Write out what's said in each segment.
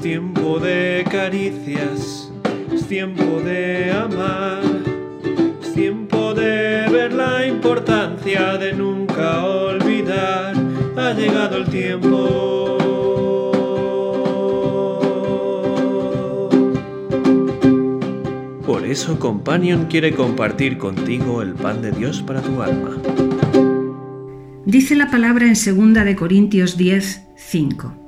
Es tiempo de caricias, es tiempo de amar, es tiempo de ver la importancia de nunca olvidar. Ha llegado el tiempo. Por eso Companion quiere compartir contigo el pan de Dios para tu alma. Dice la palabra en 2 de Corintios 10, 5.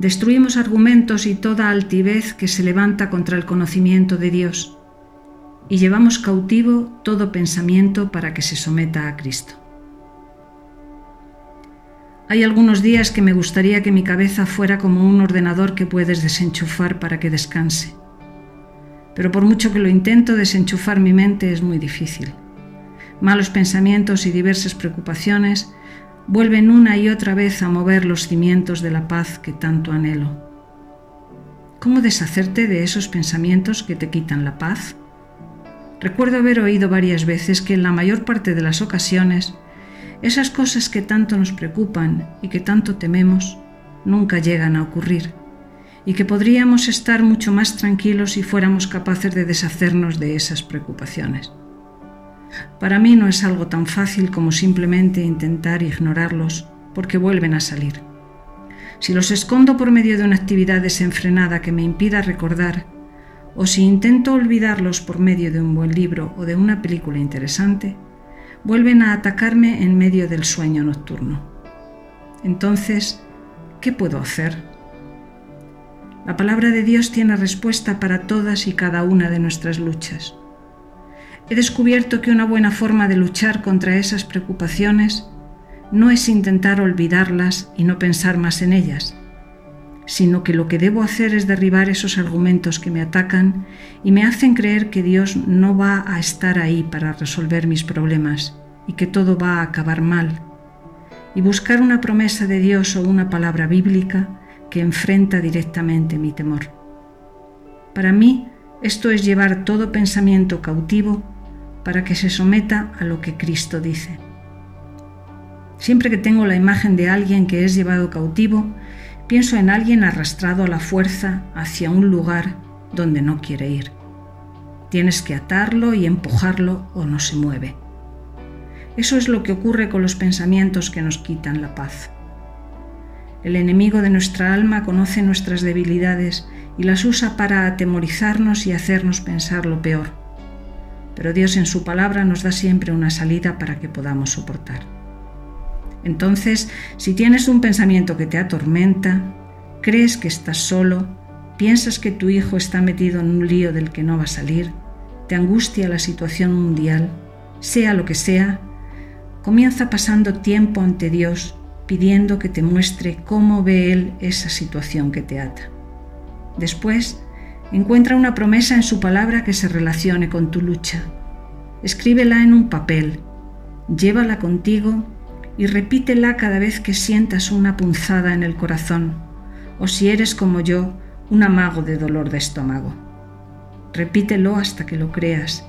Destruimos argumentos y toda altivez que se levanta contra el conocimiento de Dios y llevamos cautivo todo pensamiento para que se someta a Cristo. Hay algunos días que me gustaría que mi cabeza fuera como un ordenador que puedes desenchufar para que descanse. Pero por mucho que lo intento, desenchufar mi mente es muy difícil. Malos pensamientos y diversas preocupaciones vuelven una y otra vez a mover los cimientos de la paz que tanto anhelo. ¿Cómo deshacerte de esos pensamientos que te quitan la paz? Recuerdo haber oído varias veces que en la mayor parte de las ocasiones, esas cosas que tanto nos preocupan y que tanto tememos nunca llegan a ocurrir, y que podríamos estar mucho más tranquilos si fuéramos capaces de deshacernos de esas preocupaciones. Para mí no es algo tan fácil como simplemente intentar ignorarlos porque vuelven a salir. Si los escondo por medio de una actividad desenfrenada que me impida recordar, o si intento olvidarlos por medio de un buen libro o de una película interesante, vuelven a atacarme en medio del sueño nocturno. Entonces, ¿qué puedo hacer? La palabra de Dios tiene respuesta para todas y cada una de nuestras luchas he descubierto que una buena forma de luchar contra esas preocupaciones no es intentar olvidarlas y no pensar más en ellas, sino que lo que debo hacer es derribar esos argumentos que me atacan y me hacen creer que Dios no va a estar ahí para resolver mis problemas y que todo va a acabar mal, y buscar una promesa de Dios o una palabra bíblica que enfrenta directamente mi temor. Para mí, esto es llevar todo pensamiento cautivo para que se someta a lo que Cristo dice. Siempre que tengo la imagen de alguien que es llevado cautivo, pienso en alguien arrastrado a la fuerza hacia un lugar donde no quiere ir. Tienes que atarlo y empujarlo o no se mueve. Eso es lo que ocurre con los pensamientos que nos quitan la paz. El enemigo de nuestra alma conoce nuestras debilidades y las usa para atemorizarnos y hacernos pensar lo peor pero Dios en su palabra nos da siempre una salida para que podamos soportar. Entonces, si tienes un pensamiento que te atormenta, crees que estás solo, piensas que tu hijo está metido en un lío del que no va a salir, te angustia la situación mundial, sea lo que sea, comienza pasando tiempo ante Dios pidiendo que te muestre cómo ve Él esa situación que te ata. Después, Encuentra una promesa en su palabra que se relacione con tu lucha. Escríbela en un papel, llévala contigo y repítela cada vez que sientas una punzada en el corazón o si eres como yo, un amago de dolor de estómago. Repítelo hasta que lo creas.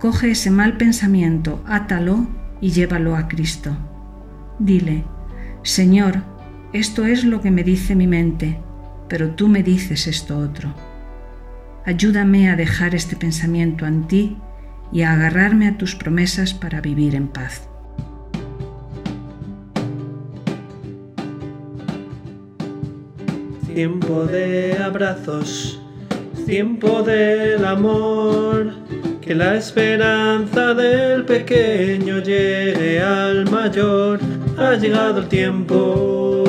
Coge ese mal pensamiento, átalo y llévalo a Cristo. Dile, Señor, esto es lo que me dice mi mente, pero tú me dices esto otro. Ayúdame a dejar este pensamiento en ti y a agarrarme a tus promesas para vivir en paz. Tiempo de abrazos, tiempo del amor, que la esperanza del pequeño llegue al mayor, ha llegado el tiempo.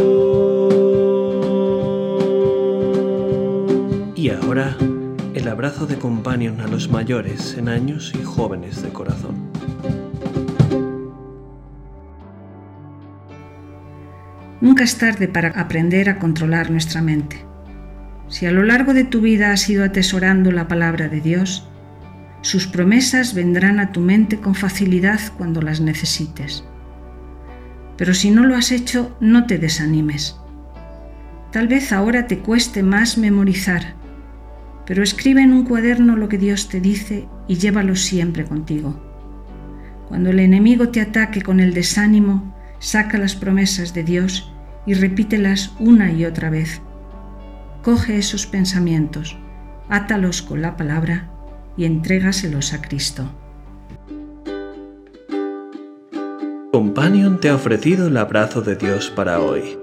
Y ahora abrazo de companion a los mayores en años y jóvenes de corazón. Nunca es tarde para aprender a controlar nuestra mente. Si a lo largo de tu vida has ido atesorando la palabra de Dios, sus promesas vendrán a tu mente con facilidad cuando las necesites. Pero si no lo has hecho, no te desanimes. Tal vez ahora te cueste más memorizar, pero escribe en un cuaderno lo que Dios te dice y llévalo siempre contigo. Cuando el enemigo te ataque con el desánimo, saca las promesas de Dios y repítelas una y otra vez. coge esos pensamientos, átalos con la palabra y entrégaselos a Cristo. Companion te ha ofrecido el abrazo de Dios para hoy.